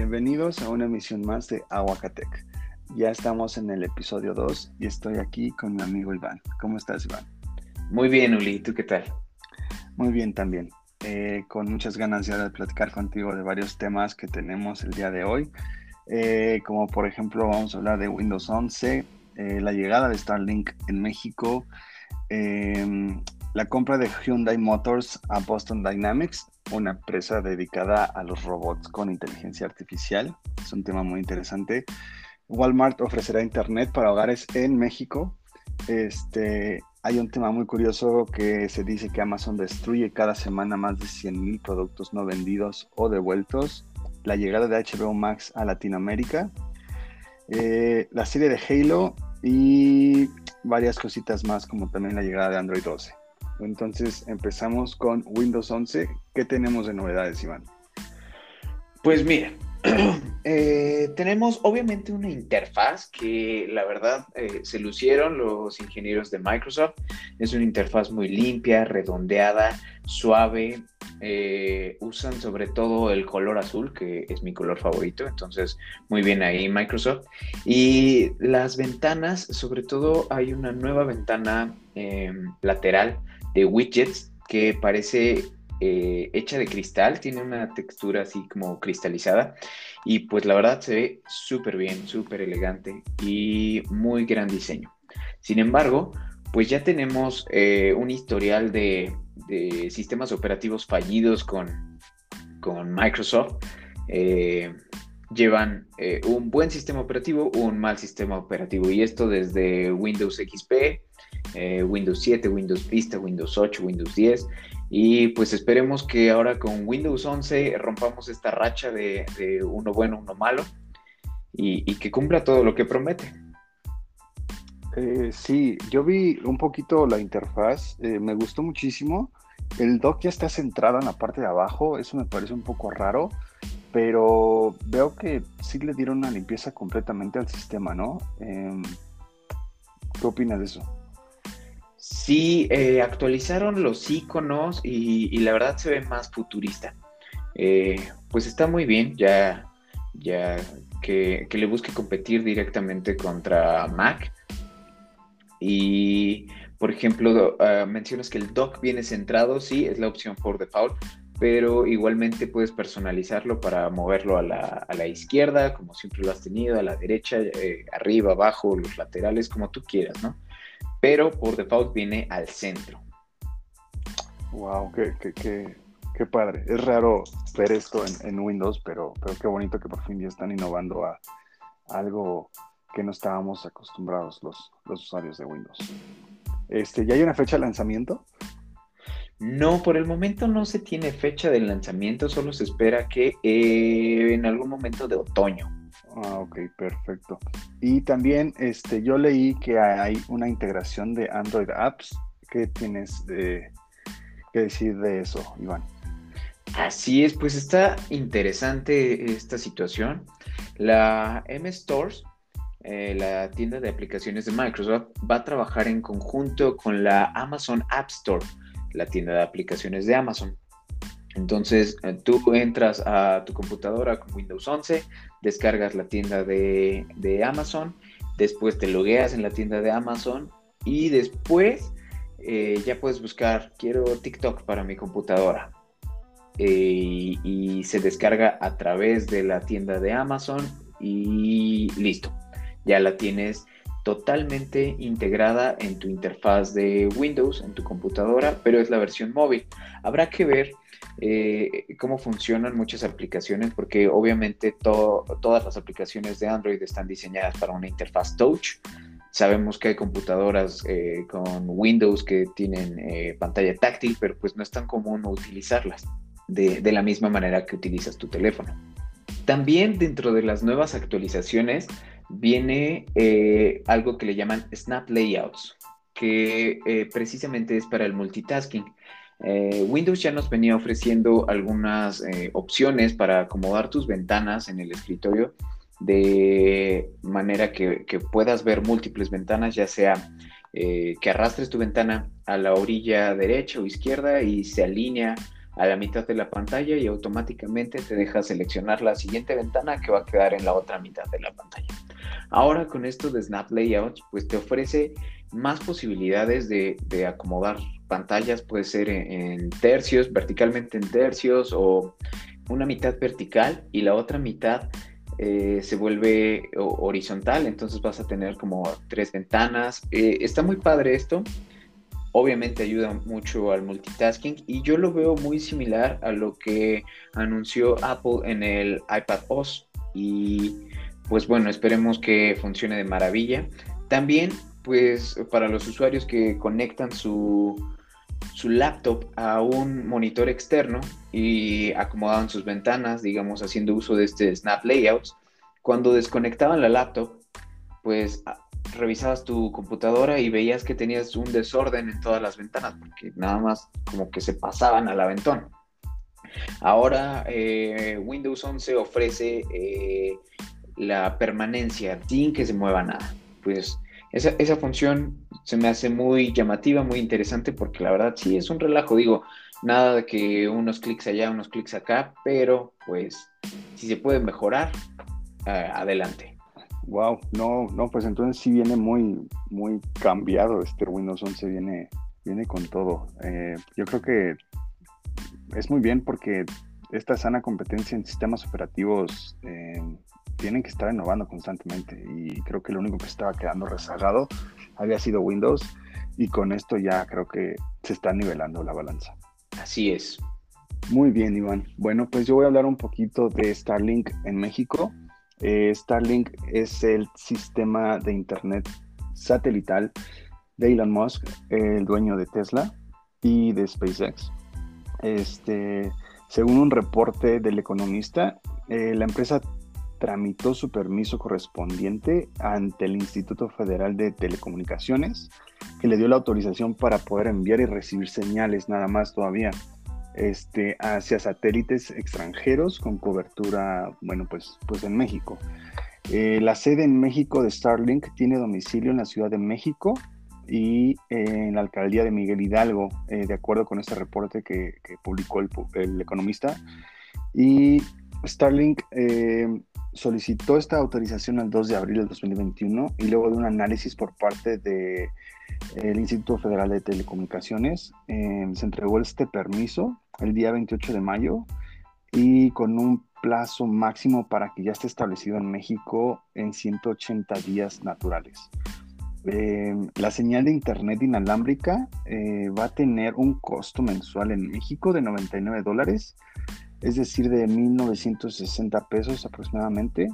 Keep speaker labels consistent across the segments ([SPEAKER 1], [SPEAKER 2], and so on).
[SPEAKER 1] Bienvenidos a una emisión más de Aguacatec. Ya estamos en el episodio 2 y estoy aquí con mi amigo Iván. ¿Cómo estás, Iván?
[SPEAKER 2] Muy bien, Uli. ¿Tú qué tal?
[SPEAKER 1] Muy bien también. Eh, con muchas ganas ya de platicar contigo de varios temas que tenemos el día de hoy. Eh, como por ejemplo vamos a hablar de Windows 11, eh, la llegada de Starlink en México, la compra de Hyundai Motors a Boston Dynamics, una empresa dedicada a los robots con inteligencia artificial. Es un tema muy interesante. Walmart ofrecerá internet para hogares en México. Este, hay un tema muy curioso que se dice que Amazon destruye cada semana más de 100.000 productos no vendidos o devueltos. La llegada de HBO Max a Latinoamérica. Eh, la serie de Halo y varias cositas más como también la llegada de Android 12. Entonces empezamos con Windows 11. ¿Qué tenemos de novedades, Iván?
[SPEAKER 2] Pues mira, eh, tenemos obviamente una interfaz que la verdad eh, se lucieron los ingenieros de Microsoft. Es una interfaz muy limpia, redondeada, suave. Eh, usan sobre todo el color azul, que es mi color favorito. Entonces, muy bien ahí Microsoft. Y las ventanas, sobre todo hay una nueva ventana lateral de widgets que parece eh, hecha de cristal, tiene una textura así como cristalizada y pues la verdad se ve súper bien, súper elegante y muy gran diseño. Sin embargo, pues ya tenemos eh, un historial de, sistemas operativos fallidos con, con Microsoft. Eh, llevan un buen sistema operativo, un mal sistema operativo y esto desde Windows XP, eh, Windows 7, Windows Vista, Windows 8, Windows 10. Y pues esperemos que ahora con Windows 11 rompamos esta racha de, uno bueno, uno malo y, que cumpla todo lo que promete.
[SPEAKER 1] Eh, sí, yo vi un poquito la interfaz, eh, me gustó muchísimo. El dock ya está centrado en la parte de abajo, eso me parece un poco raro, pero veo que sí le dieron una limpieza completamente al sistema, ¿no? Em, ¿Qué opinas de eso?
[SPEAKER 2] Sí, eh, actualizaron los iconos y, la verdad se ve más futurista. Eh, pues está muy bien, ya, ya que, le busque competir directamente contra Mac. Y, por ejemplo, ah, mencionas que el dock viene centrado, sí, es la opción por default, pero igualmente puedes personalizarlo para moverlo a la, izquierda, como siempre lo has tenido, a la derecha, eh, arriba, abajo, los laterales, como tú quieras, ¿no? Pero por default viene al centro.
[SPEAKER 1] Wow, qué, qué, padre. Es raro ver esto en, Windows, pero, pero qué bonito que por fin ya están innovando a, algo que no estábamos acostumbrados los, los usuarios de Windows. Este, ¿Ya hay una fecha de lanzamiento?
[SPEAKER 2] No, por el momento no se tiene fecha de lanzamiento, solo se espera que eh, en algún momento de otoño.
[SPEAKER 1] Ah, ok, perfecto. Y también este, yo leí que hay una integración de Android Apps. ¿Qué tienes que decir de eso, Iván?
[SPEAKER 2] Así es, pues está interesante esta situación. La M Stores, eh, la tienda de aplicaciones de Microsoft, va a trabajar en conjunto con la Amazon App Store, la tienda de aplicaciones de Amazon. Entonces, eh, tú entras a tu computadora con Windows 11, descargas la tienda de, Amazon, después te logueas en la tienda de Amazon y después eh, ya puedes buscar, quiero TikTok para mi computadora. Eh, y se descarga a través de la tienda de Amazon y listo. Ya la tienes totalmente integrada en tu interfaz de Windows, en tu computadora, pero es la versión móvil. Habrá que ver eh, cómo funcionan muchas aplicaciones, porque obviamente todas las aplicaciones de Android están diseñadas para una interfaz touch. Sabemos que hay computadoras eh, con Windows que tienen eh, pantalla táctil, pero pues no es tan común utilizarlas de, de la misma manera que utilizas tu teléfono. También dentro de las nuevas actualizaciones viene algo que le llaman Snap Layouts, que precisamente es para el multitasking. Eh, Windows ya nos venía ofreciendo algunas eh, opciones para acomodar tus ventanas en el escritorio de manera que, puedas ver múltiples ventanas, ya sea eh, que arrastres tu ventana a la orilla derecha o izquierda y se alinea a la mitad de la pantalla y automáticamente te deja seleccionar la siguiente ventana que va a quedar en la otra mitad de la pantalla. Ahora con esto de Snap Layout, pues te ofrece más posibilidades de, acomodar pantallas, puede ser en, tercios, verticalmente en tercios o una mitad vertical y la otra mitad eh, se vuelve horizontal, entonces vas a tener como tres ventanas. Eh, está muy padre esto, obviamente ayuda mucho al multitasking y yo lo veo muy similar a lo que anunció Apple en el iPad OS y pues bueno, esperemos que funcione de maravilla. También pues para los usuarios que conectan su, su laptop a un monitor externo y acomodaban sus ventanas, digamos, haciendo uso de este Snap Layouts, cuando desconectaban la laptop, pues revisabas tu computadora y veías que tenías un desorden en todas las ventanas, porque nada más como que se pasaban al aventón. Ahora eh, Windows 11 ofrece eh, la permanencia sin que se mueva nada. Pues esa, esa, función se me hace muy llamativa, muy interesante, porque la verdad sí es un relajo. Digo, nada de que unos clics allá, unos clics acá, pero pues si se puede mejorar, eh, adelante.
[SPEAKER 1] Wow, no, no, pues entonces sí viene muy, muy cambiado este Windows 11, viene, viene con todo. Eh, yo creo que es muy bien porque esta sana competencia en sistemas operativos eh, tienen que estar innovando constantemente y creo que lo único que estaba quedando rezagado había sido Windows y con esto ya creo que se está nivelando la balanza.
[SPEAKER 2] Así es.
[SPEAKER 1] Muy bien, Iván. Bueno, pues yo voy a hablar un poquito de Starlink en México. Eh, Starlink es el sistema de Internet satelital de Elon Musk, el dueño de Tesla y de SpaceX. Este, según un reporte del economista, eh, la empresa tramitó su permiso correspondiente ante el Instituto Federal de Telecomunicaciones, que le dio la autorización para poder enviar y recibir señales nada más todavía este, hacia satélites extranjeros con cobertura, bueno, pues, pues en México. Eh, la sede en México de Starlink tiene domicilio en la Ciudad de México y en la alcaldía de Miguel Hidalgo, eh, de acuerdo con este reporte que, publicó el, economista. Y Starlink eh, solicitó esta autorización el 2 de abril del 2021 y luego de un análisis por parte de el Instituto Federal de Telecomunicaciones. Eh, se entregó este permiso el día 28 de mayo y con un plazo máximo para que ya esté establecido en México en 180 días naturales. Eh, la señal de Internet inalámbrica eh, va a tener un costo mensual en México de 99 dólares, es decir, de 1.960 pesos aproximadamente.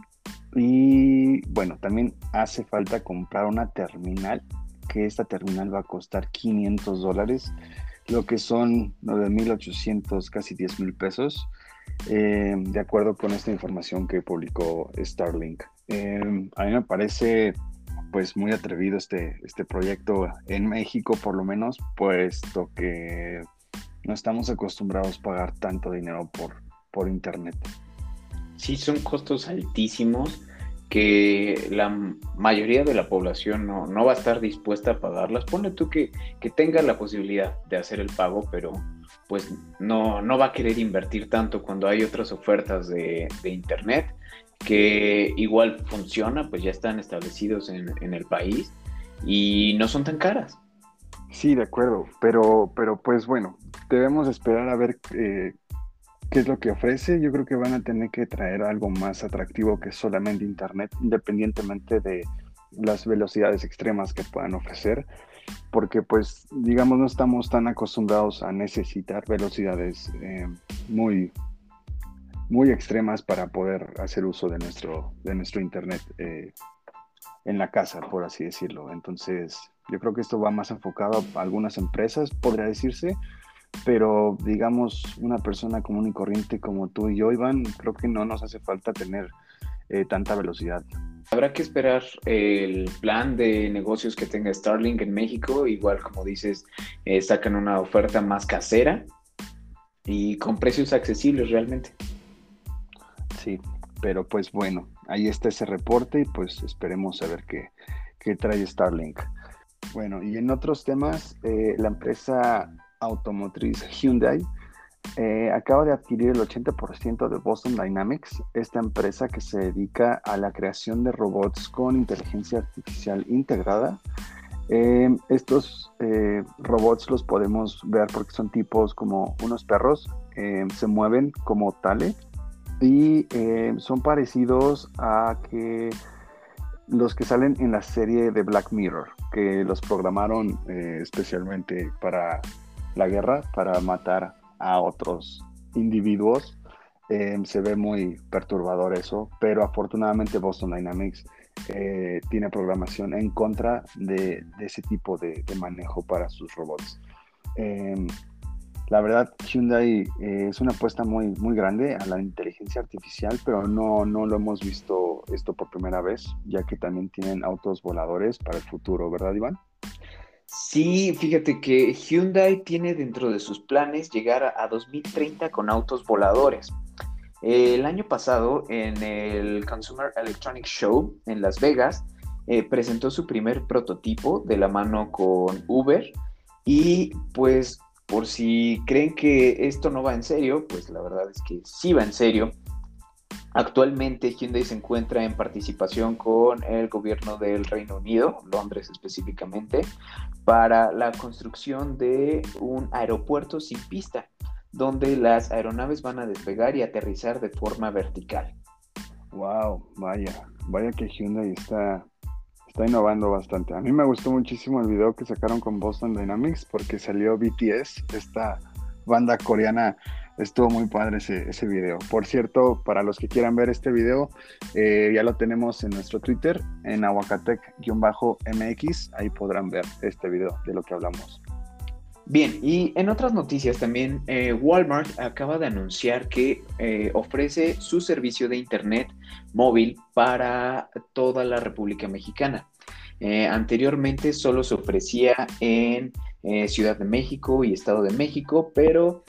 [SPEAKER 1] Y bueno, también hace falta comprar una terminal que esta terminal va a costar 500 dólares, lo que son 9.800, casi 10.000 pesos, eh, de acuerdo con esta información que publicó Starlink. Eh, a mí me parece pues muy atrevido este, este proyecto en México, por lo menos, puesto que no estamos acostumbrados a pagar tanto dinero por, por internet.
[SPEAKER 2] Sí, son costos altísimos que la mayoría de la población no, va a estar dispuesta a pagarlas. Pone tú que, que tenga la posibilidad de hacer el pago, pero pues no, no va a querer invertir tanto cuando hay otras ofertas de, Internet que igual funciona, pues ya están establecidos en, el país y no son tan caras.
[SPEAKER 1] Sí, de acuerdo, pero, pero pues bueno, debemos esperar a ver eh, qué es lo que ofrece. Yo creo que van a tener que traer algo más atractivo que solamente Internet, independientemente de las velocidades extremas que puedan ofrecer, porque pues digamos no estamos tan acostumbrados a necesitar velocidades eh, muy muy extremas para poder hacer uso de nuestro de nuestro internet eh, en la casa por así decirlo entonces yo creo que esto va más enfocado a algunas empresas podría decirse pero digamos una persona común y corriente como tú y yo, Iván, creo que no nos hace falta tener eh, tanta velocidad.
[SPEAKER 2] Habrá que esperar el plan de negocios que tenga Starlink en México, igual como dices, eh, sacan una oferta más casera y con precios accesibles realmente.
[SPEAKER 1] Sí, pero pues bueno, ahí está ese reporte y pues esperemos a ver qué, qué trae Starlink. Bueno, y en otros temas, eh, la empresa automotriz Hyundai eh, acaba de adquirir el 80% de Boston Dynamics, esta empresa que se dedica a la creación de robots con inteligencia artificial integrada. Eh, estos robots los podemos ver porque son tipos como unos perros, se mueven como tales y son parecidos a que los que salen en la serie de Black Mirror, que los programaron especialmente para la guerra, para matar a otros individuos. Em, se ve muy perturbador eso, pero afortunadamente Boston Dynamics eh, tiene programación en contra de, ese tipo de, manejo para sus robots. La verdad, Hyundai eh, es una apuesta muy, muy grande a la inteligencia artificial, pero no, no lo hemos visto esto por primera vez, ya que también tienen autos voladores para el futuro, ¿verdad, Iván?
[SPEAKER 2] Sí, fíjate que Hyundai tiene dentro de sus planes llegar a, 2030 con autos voladores. el año pasado, en el Consumer Electronics Show en Las Vegas, eh, presentó su primer prototipo de la mano con Uber. Y pues, por si creen que esto no va en serio, pues la verdad es que sí va en serio. Actualmente Hyundai se encuentra en participación con el gobierno del Reino Unido, Londres específicamente, para la construcción de un aeropuerto sin pista, donde las aeronaves van a despegar y aterrizar de forma vertical.
[SPEAKER 1] Wow, vaya, vaya que Hyundai está, está innovando bastante. A mí me gustó muchísimo el video que sacaron con Boston Dynamics porque salió BTS, esta banda coreana Estuvo muy padre ese, video. Por cierto, para los que quieran ver este video, eh, ya lo tenemos en nuestro Twitter, en aguacatec-mx. Ahí podrán ver este video de lo que hablamos.
[SPEAKER 2] Bien, y en otras noticias también, eh, Walmart acaba de anunciar que eh, ofrece su servicio de Internet móvil para toda la República Mexicana. anteriormente solo se ofrecía en Ciudad de México y Estado de México, pero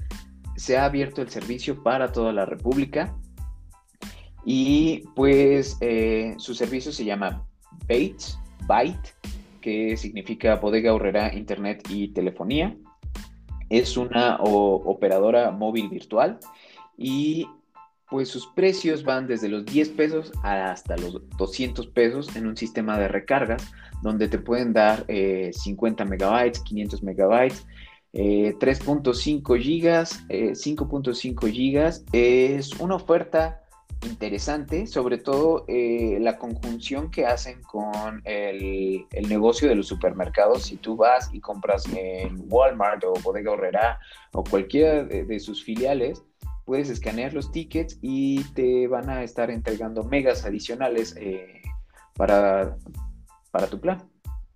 [SPEAKER 2] se ha abierto el servicio para toda la República y pues eh, su servicio se llama Byte, Byte, que significa Bodega Horrera Internet y Telefonía. Es una operadora móvil virtual y pues sus precios van desde los 10 pesos hasta los 200 pesos en un sistema de recargas donde te pueden dar 50 eh, megabytes, 500 megabytes 3.5 gigas, 5.5 gigas. Es una oferta interesante, sobre todo eh, la conjunción que hacen con el, negocio de los supermercados. Si tú vas y compras en Walmart o Bodega Horrera o cualquiera de, sus filiales, puedes escanear los tickets y te van a estar entregando megas adicionales eh, para, para tu plan.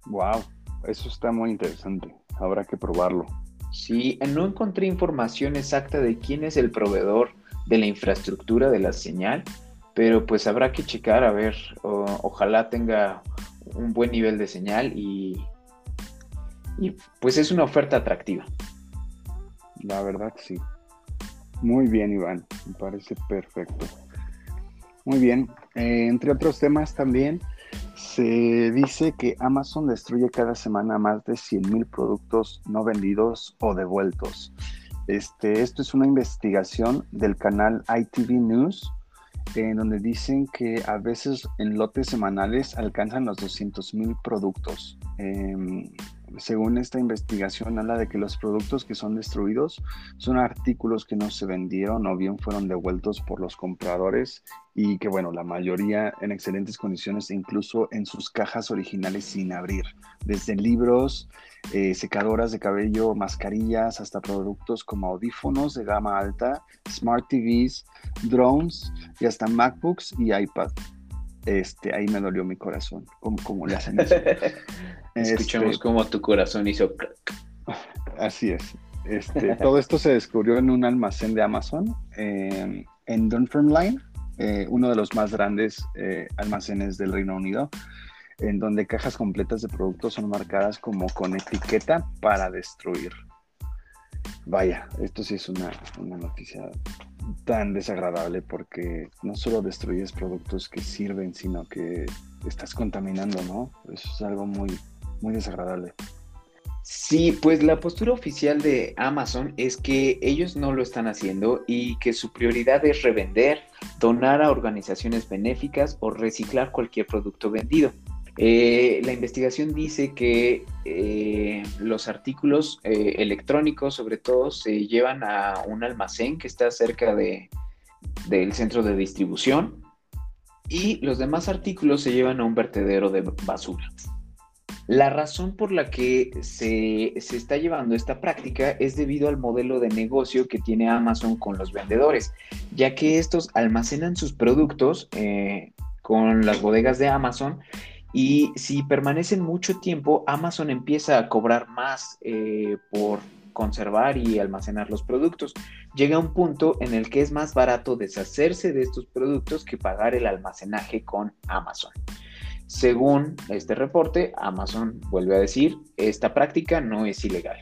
[SPEAKER 1] Wow, eso está muy interesante. Habrá que probarlo.
[SPEAKER 2] Sí, no encontré información exacta de quién es el proveedor de la infraestructura de la señal, pero pues habrá que checar a ver, ojalá tenga un buen nivel de señal y, y pues es una oferta atractiva.
[SPEAKER 1] La verdad sí. Muy bien, Iván, me parece perfecto. Muy bien, eh, entre otros temas también, se dice que Amazon destruye cada semana más de 100.000 productos no vendidos o devueltos. Este, esto es una investigación del canal ITV News, en donde dicen que a veces en lotes semanales alcanzan los 200.000 productos. Em, según esta investigación, habla de que los productos que son destruidos son artículos que no se vendieron o bien fueron devueltos por los compradores y que, bueno, la mayoría en excelentes condiciones, incluso en sus cajas originales sin abrir, desde libros, eh, secadoras de cabello, mascarillas, hasta productos como audífonos de gama alta, smart TVs, drones y hasta MacBooks y iPad este, ahí me dolió mi corazón, como, le hacen eso.
[SPEAKER 2] Escuchamos este, como tu corazón hizo
[SPEAKER 1] Así es. Este, todo esto se descubrió en un almacén de Amazon em, en Dunfermline, eh, uno de los más grandes eh, almacenes del Reino Unido, en donde cajas completas de productos son marcadas como con etiqueta para destruir. Vaya, esto sí es una, una noticia tan desagradable porque no solo destruyes productos que sirven, sino que estás contaminando, ¿no? Eso es algo muy, muy desagradable.
[SPEAKER 2] Sí, pues la postura oficial de Amazon es que ellos no lo están haciendo y que su prioridad es revender, donar a organizaciones benéficas o reciclar cualquier producto vendido. Eh, la investigación dice que eh, los artículos eh, electrónicos, sobre todo, se llevan a un almacén que está cerca de, del centro de distribución y los demás artículos se llevan a un vertedero de basura. La razón por la que se, se, está llevando esta práctica es debido al modelo de negocio que tiene Amazon con los vendedores, ya que estos almacenan sus productos con las bodegas de Amazon y si permanecen mucho tiempo, Amazon empieza a cobrar más eh, por conservar y almacenar los productos. Llega un punto en el que es más barato deshacerse de estos productos que pagar el almacenaje con Amazon. Según este reporte, Amazon vuelve a decir, esta práctica no es ilegal.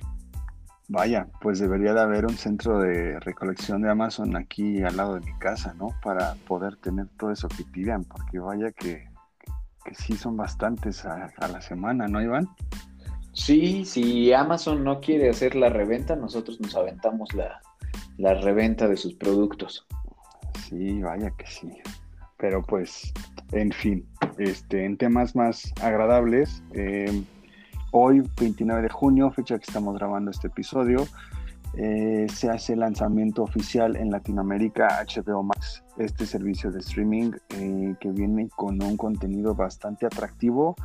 [SPEAKER 1] Vaya, pues debería de haber un centro de recolección de Amazon aquí al lado de mi casa, ¿no? Para poder tener todo eso que pidan, porque vaya que que sí son bastantes a, la semana, ¿no, Iván?
[SPEAKER 2] Sí, si Amazon no quiere hacer la reventa, nosotros nos aventamos la, reventa de sus productos.
[SPEAKER 1] Sí, vaya que sí. Pero pues, en fin, este, en temas más agradables, eh, hoy, 29 de junio, fecha que estamos grabando este episodio, eh, se hace el lanzamiento oficial en Latinoamérica HBO Max, este servicio de streaming eh, que viene con un contenido bastante atractivo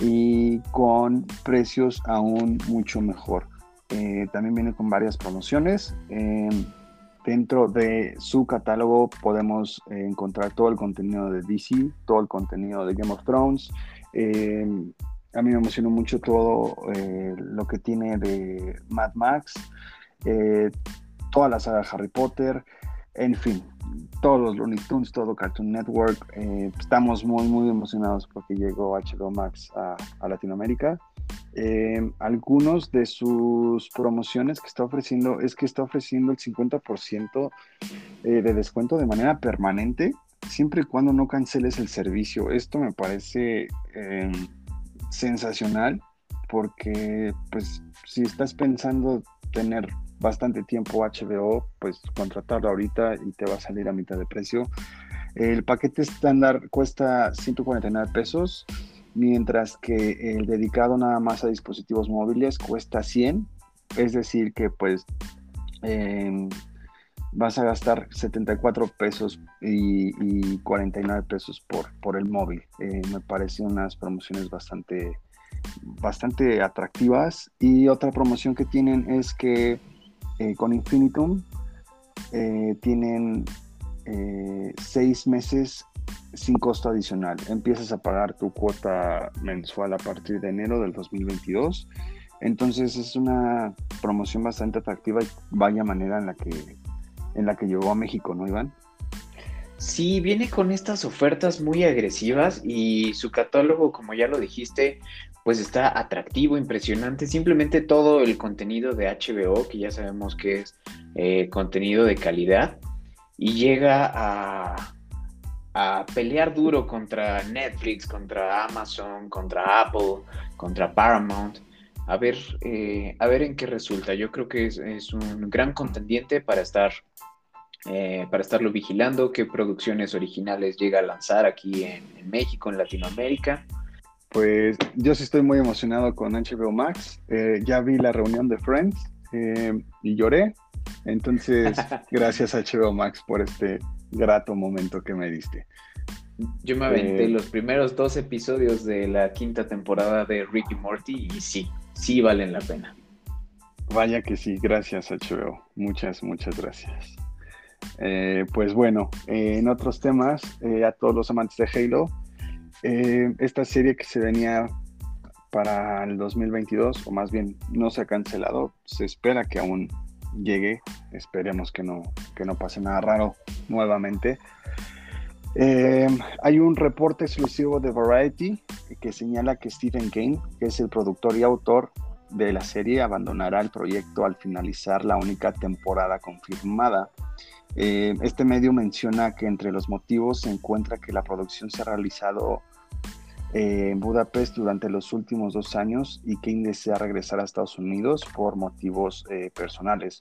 [SPEAKER 1] y con precios aún mucho mejor. También viene con varias promociones. Dentro de su catálogo podemos encontrar todo el contenido de DC, todo el contenido de Game of Thrones. a mí me emocionó mucho todo lo que tiene de Mad Max. Eh, toda la saga de Harry Potter, en fin, todos los Looney Tunes, todo Cartoon Network. Eh, estamos muy, muy emocionados porque llegó HBO Max a, Latinoamérica. Eh, algunos de sus promociones que está ofreciendo es que está ofreciendo el 50% de descuento de manera permanente, siempre y cuando no canceles el servicio. Esto me parece sensacional porque, pues, si estás pensando tener bastante tiempo HBO, pues contratarlo ahorita y te va a salir a mitad de precio. El paquete estándar cuesta 149 pesos, mientras que el dedicado nada más a dispositivos móviles cuesta 100. Es decir, que pues em, vas a gastar 74 pesos y, 49 pesos por, por el móvil. Eh, me parecen unas promociones bastante, bastante atractivas. Y otra promoción que tienen es que eh, con Infinitum eh, tienen eh, seis meses sin costo adicional. Empiezas a pagar tu cuota mensual a partir de enero del 2022. Entonces es una promoción bastante atractiva y vaya manera en la que, en la que llegó a México, ¿no, Iván?
[SPEAKER 2] Sí, viene con estas ofertas muy agresivas y su catálogo, como ya lo dijiste, pues está atractivo, impresionante. Simplemente todo el contenido de HBO, que ya sabemos que es eh, contenido de calidad, y llega a, a pelear duro contra Netflix, contra Amazon, contra Apple, contra Paramount. A ver, eh, a ver en qué resulta. Yo creo que es un gran contendiente para estar eh, para estarlo vigilando, qué producciones originales llega a lanzar aquí en, México, en Latinoamérica.
[SPEAKER 1] Pues yo sí estoy muy emocionado con HBO Max. Eh, ya vi la reunión de Friends y lloré. Entonces, gracias a HBO Max por este grato momento que me diste.
[SPEAKER 2] Yo me aventé los primeros dos episodios de la quinta temporada de Ricky Morty y sí, sí valen la pena.
[SPEAKER 1] Vaya que sí, gracias HBO. Muchas, muchas gracias. Eh, pues bueno, eh, en otros temas, eh, a todos los amantes de Halo, esta serie que se venía para el 2022, o más bien no se ha cancelado, se espera que aún llegue, esperemos que no, que no pase nada raro nuevamente. hay un reporte exclusivo de Variety que señala que Stephen King, que es el productor y autor de la serie, abandonará el proyecto al finalizar la única temporada confirmada eh, este medio menciona que entre los motivos se encuentra que la producción se ha realizado eh, en Budapest durante los últimos dos años y Kane desea regresar a Estados Unidos por motivos eh, personales.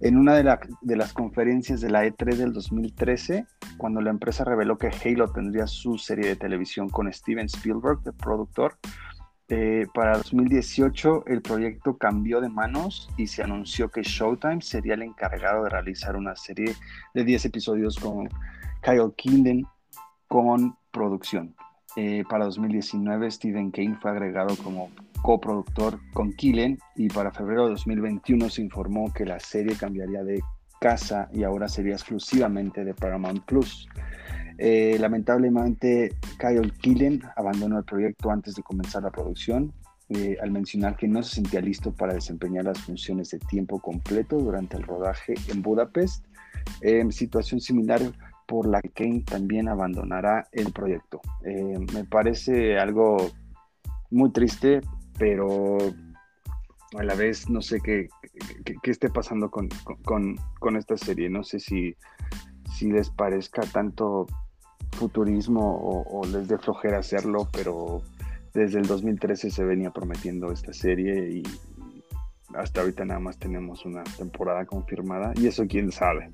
[SPEAKER 1] En una de, de, las conferencias de la E3 del 2013, cuando la empresa reveló que Halo tendría su serie de televisión con Steven Spielberg, el productor, eh, para 2018 el proyecto cambió de manos y se anunció que Showtime sería el encargado de realizar una serie de 10 episodios con Kyle Kinden con producción. Eh, para 2019 Stephen Kane fue agregado como coproductor con Killen y para febrero de 2021 se informó que la serie cambiaría de casa y ahora sería exclusivamente de Paramount Plus. Eh, lamentablemente, Kyle Killen abandonó el proyecto antes de comenzar la producción, eh, al mencionar que no se sentía listo para desempeñar las funciones de tiempo completo durante el rodaje en Budapest. situación similar por la que Kane también abandonará el proyecto. Eh, me parece algo muy triste, pero a la vez no sé qué, qué, esté pasando con, con, con, esta serie. No sé si, si les parezca tanto futurismo o, les dé flojera hacerlo, pero desde el 2013 se venía prometiendo esta serie y hasta ahorita nada más tenemos una temporada confirmada y eso quién sabe.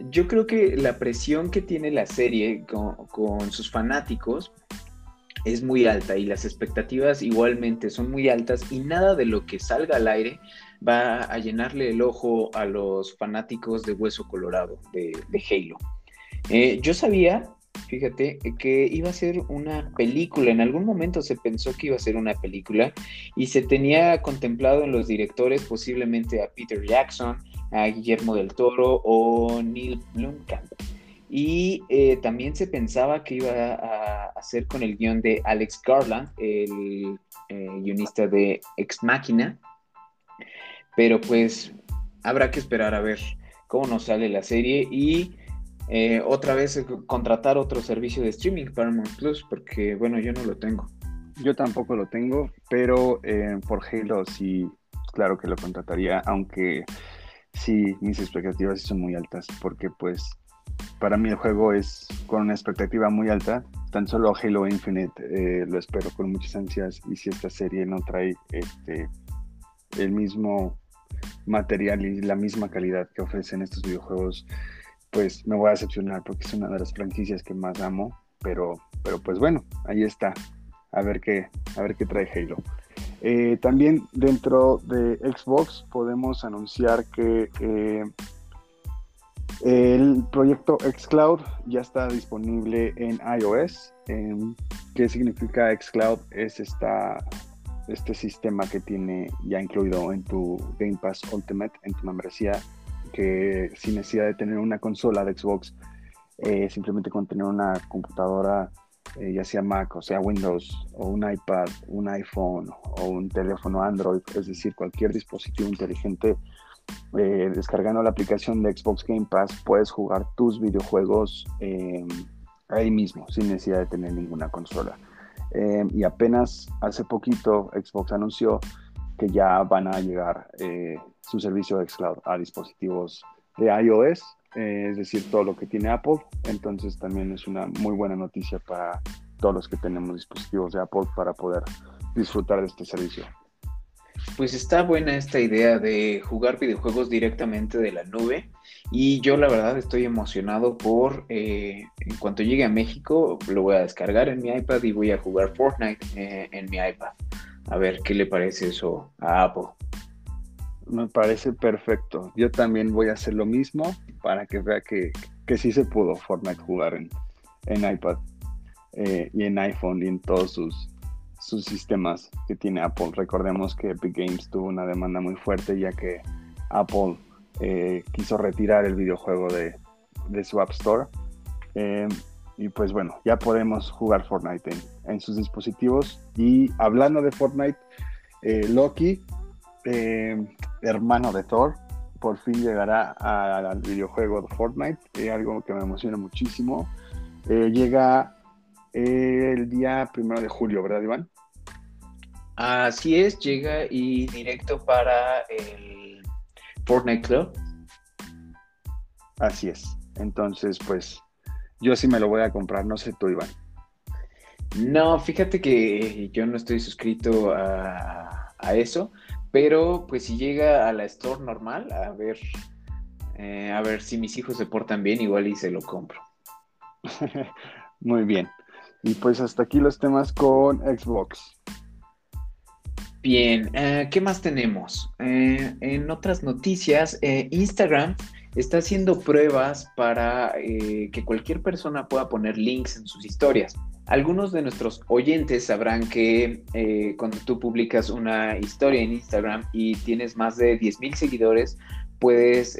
[SPEAKER 2] Yo creo que la presión que tiene la serie con, sus fanáticos es muy alta y las expectativas igualmente son muy altas y nada de lo que salga al aire va a llenarle el ojo a los fanáticos de Hueso Colorado, de, Halo. Eh, yo sabía fíjate, que iba a ser una película. En algún momento se pensó que iba a ser una película y se tenía contemplado en los directores posiblemente a Peter Jackson, a Guillermo del Toro o Neil Blomkamp. Y eh, también se pensaba que iba a hacer con el guion de Alex Garland, el eh, guionista de Ex Machina. Pero pues habrá que esperar a ver cómo nos sale la serie y eh, otra vez contratar otro servicio de streaming, Paramount Plus, porque bueno, yo no lo tengo.
[SPEAKER 1] Yo tampoco lo tengo, pero por Halo sí, claro que lo contrataría, aunque sí, mis expectativas son muy altas, porque pues para mí el juego es con una expectativa muy alta. Tan solo Halo Infinite lo espero con muchas ansias y si esta serie no trae este, el mismo material y la misma calidad que ofrecen estos videojuegos, pues me voy a decepcionar porque es una de las franquicias que más amo, pero, pero pues bueno, ahí está, a ver qué, a ver qué trae Halo. Eh, también dentro de Xbox podemos anunciar que eh, el proyecto xCloud ya está disponible en iOS. ¿Qué significa xCloud? Es esta, este sistema que tiene ya incluido en tu Game Pass Ultimate, en tu membresía que sin necesidad de tener una consola de Xbox, eh, simplemente con tener una computadora, eh, ya sea Mac o sea Windows, o un iPad, un iPhone o un teléfono Android, es decir, cualquier dispositivo inteligente, eh, descargando la aplicación de Xbox Game Pass, puedes jugar tus videojuegos ahí mismo, sin necesidad de tener ninguna consola. y apenas hace poquito Xbox anunció que ya van a llegar eh, su servicio de xCloud a dispositivos de iOS, eh, es decir, todo lo que tiene Apple. Entonces también es una muy buena noticia para todos los que tenemos dispositivos de Apple para poder disfrutar de este servicio.
[SPEAKER 2] Pues está buena esta idea de jugar videojuegos directamente de la nube y yo la verdad estoy emocionado por, eh, en cuanto llegue a México, lo voy a descargar en mi iPad y voy a jugar Fortnite en mi iPad. A ver qué le parece eso a Apple.
[SPEAKER 1] Me parece perfecto. Yo también voy a hacer lo mismo para que vea que, que sí se pudo Fortnite jugar en, en iPad eh, y en iPhone y en todos sus, sus sistemas que tiene Apple. Recordemos que Epic Games tuvo una demanda muy fuerte ya que Apple eh, quiso retirar el videojuego de, de su App Store. Eh, y pues bueno, ya podemos jugar Fortnite en, sus dispositivos. Y hablando de Fortnite, Loki, hermano de Thor, por fin llegará al videojuego de Fortnite, eh, algo que me emociona muchísimo. llega el día primero de julio, ¿verdad, Iván?
[SPEAKER 2] Así es, llega y directo para el Fortnite Club.
[SPEAKER 1] Así es. Entonces, pues yo sí me lo voy a comprar, no sé tú, Iván.
[SPEAKER 2] No, fíjate que yo no estoy suscrito a, a eso, pero pues si llega a la store normal, a ver, eh, a ver si mis hijos se portan bien, igual y se lo compro.
[SPEAKER 1] Muy bien. Y pues hasta aquí los temas con Xbox.
[SPEAKER 2] Bien, eh, ¿qué más tenemos? Eh, en otras noticias, Instagram está haciendo pruebas para que cualquier persona pueda poner links en sus historias. Algunos de nuestros oyentes sabrán que cuando tú publicas una historia en Instagram y tienes más de 10.000 seguidores, puedes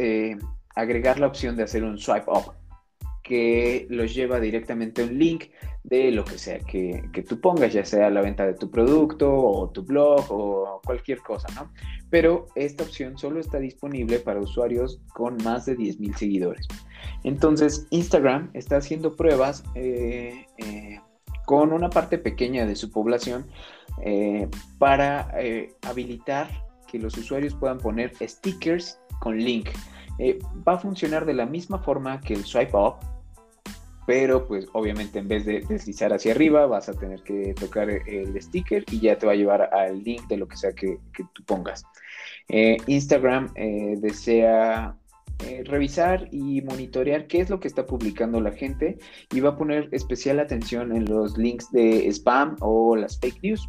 [SPEAKER 2] agregar la opción de hacer un swipe up que los lleva directamente a un link de lo que sea que, tú pongas, ya sea la venta de tu producto o tu blog o cualquier cosa, ¿no? Pero esta opción solo está disponible para usuarios con más de 10.000 seguidores. Entonces, Instagram está haciendo pruebas eh, eh, con una parte pequeña de su población eh, para habilitar que los usuarios puedan poner stickers con link. va a funcionar de la misma forma que el swipe up, pero pues obviamente en vez de deslizar hacia arriba vas a tener que tocar el sticker y ya te va a llevar al link de lo que sea que, tú pongas. Eh, Instagram eh, desea eh, revisar y monitorear qué es lo que está publicando la gente y va a poner especial atención en los links de spam o las fake news.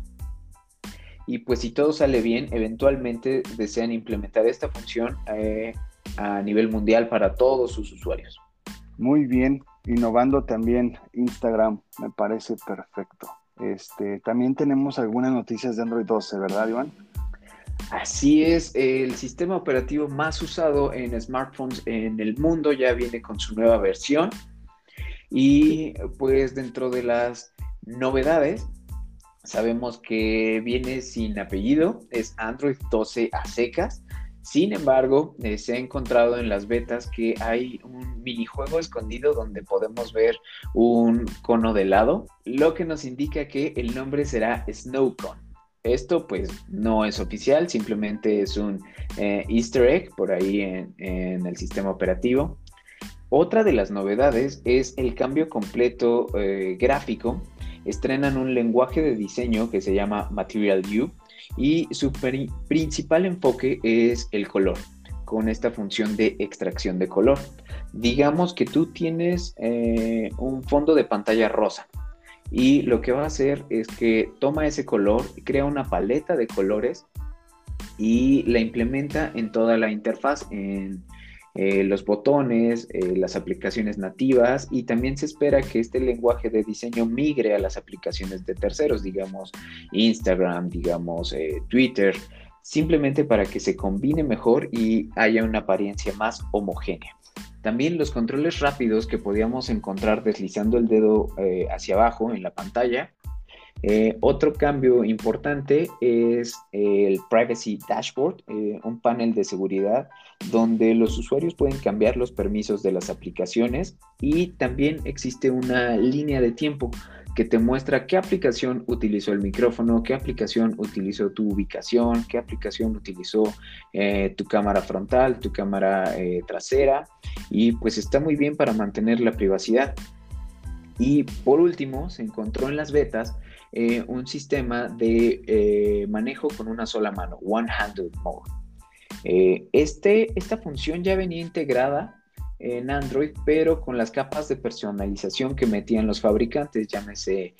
[SPEAKER 2] Y pues si todo sale bien, eventualmente desean implementar esta función a nivel mundial para todos sus usuarios.
[SPEAKER 1] Muy bien, innovando también Instagram, me parece perfecto. Este, también tenemos algunas noticias de Android 12, ¿verdad, Iván?
[SPEAKER 2] Así es, el sistema operativo más usado en smartphones en el mundo ya viene con su nueva versión. Y pues dentro de las novedades, sabemos que viene sin apellido, es Android 12 a secas. Sin embargo, eh, se ha encontrado en las betas que hay un minijuego escondido donde podemos ver un cono de helado, lo que nos indica que el nombre será SnowCon. Esto pues no es oficial, simplemente es un eh, easter egg por ahí en, el sistema operativo. Otra de las novedades es el cambio completo eh, gráfico. Estrenan un lenguaje de diseño que se llama Material View y su principal enfoque es el color, con esta función de extracción de color. Digamos que tú tienes eh, un fondo de pantalla rosa y lo que va a hacer es que toma ese color, crea una paleta de colores y la implementa en toda la interfaz, en eh, los botones, eh, las aplicaciones nativas y también se espera que este lenguaje de diseño migre a las aplicaciones de terceros, digamos Instagram, digamos eh, Twitter, simplemente para que se combine mejor y haya una apariencia más homogénea. También los controles rápidos que podíamos encontrar deslizando el dedo hacia abajo en la pantalla. Eh, otro cambio importante es el Privacy Dashboard, eh, un panel de seguridad donde los usuarios pueden cambiar los permisos de las aplicaciones y también existe una línea de tiempo que te muestra qué aplicación utilizó el micrófono, qué aplicación utilizó tu ubicación, qué aplicación utilizó eh, tu cámara frontal, tu cámara trasera y pues está muy bien para mantener la privacidad. Y por último, se encontró en las betas eh, un sistema de eh, manejo con una sola mano, One-Handed Mode. Eh, este, esta función ya venía integrada en Android, pero con las capas de personalización que metían los fabricantes, llámese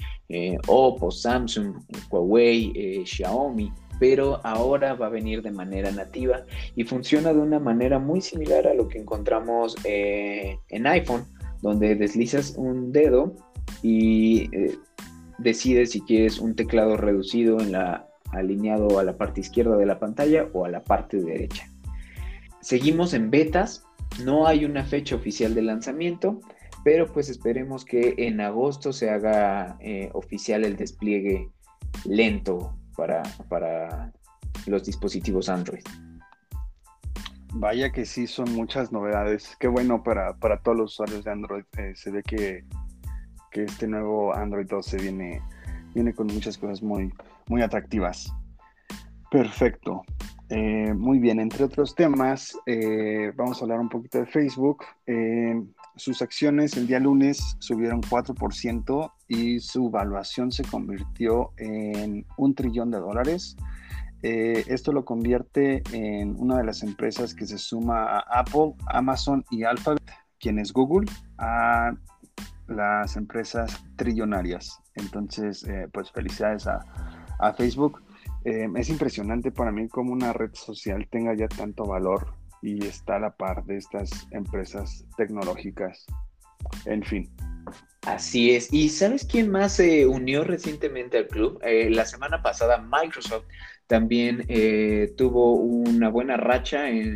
[SPEAKER 2] Oppo, Samsung, Huawei, Xiaomi, pero ahora va a venir de manera nativa y funciona de una manera muy similar a lo que encontramos en iPhone, donde deslizas un dedo y decides si quieres un teclado reducido en la, alineado a la parte izquierda de la pantalla o a la parte derecha. Seguimos en betas, no hay una fecha oficial de lanzamiento, pero pues esperemos que en agosto se haga eh, oficial el despliegue lento para, para los dispositivos Android.
[SPEAKER 1] Vaya que sí, son muchas novedades. Qué bueno para, todos los usuarios de Android. Eh, se ve que que este nuevo Android 12 viene, viene con muchas cosas muy, muy atractivas. Perfecto. Eh, muy bien, entre otros temas, eh, vamos a hablar un poquito de Facebook. Eh, sus acciones el día lunes subieron 4% y su valuación se convirtió en un trillón de dólares. Esto lo convierte en una de las empresas que se suma a Apple, Amazon y Alphabet, quien es Google, a las empresas trillonarias. Entonces, pues felicidades a, Facebook. Eh, es impresionante para mí cómo una red social tenga ya tanto valor y está a la par de estas empresas tecnológicas. En fin.
[SPEAKER 2] Así es. ¿Y sabes quién más se unió recientemente al club? Eh, la semana pasada Microsoft también eh, tuvo una buena racha en,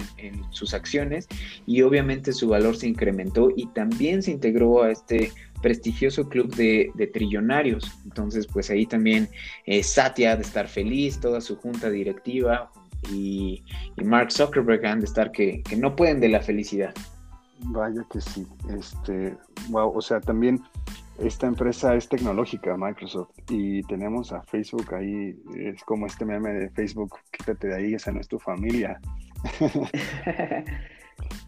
[SPEAKER 2] sus acciones y obviamente su valor se incrementó y también se integró a este prestigioso club de, trillonarios. Entonces, pues ahí también eh, Satya de estar feliz, toda su junta directiva y, Mark Zuckerberg han de estar que, no pueden de la felicidad.
[SPEAKER 1] Vaya que sí. Este, wow, o sea, también esta empresa es tecnológica, Microsoft, y tenemos a Facebook ahí, es como este meme de Facebook, quítate de ahí, esa no es tu familia.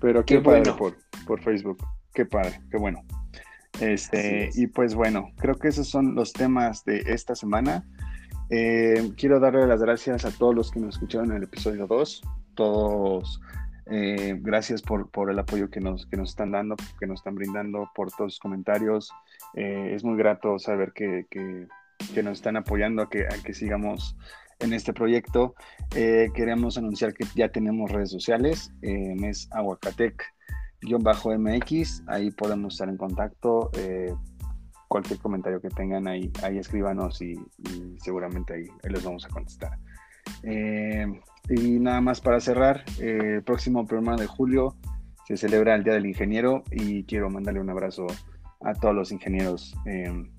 [SPEAKER 1] Pero qué, padre por, por, Facebook, qué padre, qué bueno. Este, y pues bueno, creo que esos son los temas de esta semana. Eh, quiero darle las gracias a todos los que nos escucharon en el episodio 2, todos eh, gracias por, por, el apoyo que nos, que nos están dando, que nos están brindando, por todos sus comentarios. Eh, es muy grato saber que, que, nos están apoyando a que, a que sigamos en este proyecto. Queremos anunciar que ya tenemos redes sociales, es aguacatec-mx, ahí podemos estar en contacto. cualquier comentario que tengan ahí, ahí escríbanos y, seguramente ahí, ahí, les vamos a contestar. Y nada más para cerrar, eh, el próximo programa de julio se celebra el Día del Ingeniero y quiero mandarle un abrazo a todos los ingenieros em,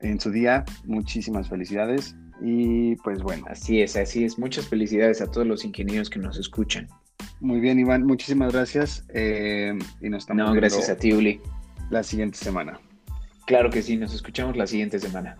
[SPEAKER 1] en su día. Muchísimas felicidades y pues bueno.
[SPEAKER 2] Así es, así es. Muchas felicidades a todos los ingenieros que nos escuchan.
[SPEAKER 1] Muy bien, Iván, muchísimas gracias. Em, y nos estamos
[SPEAKER 2] no, gracias a ti, Uli.
[SPEAKER 1] La siguiente semana.
[SPEAKER 2] Claro que sí, nos escuchamos la siguiente semana.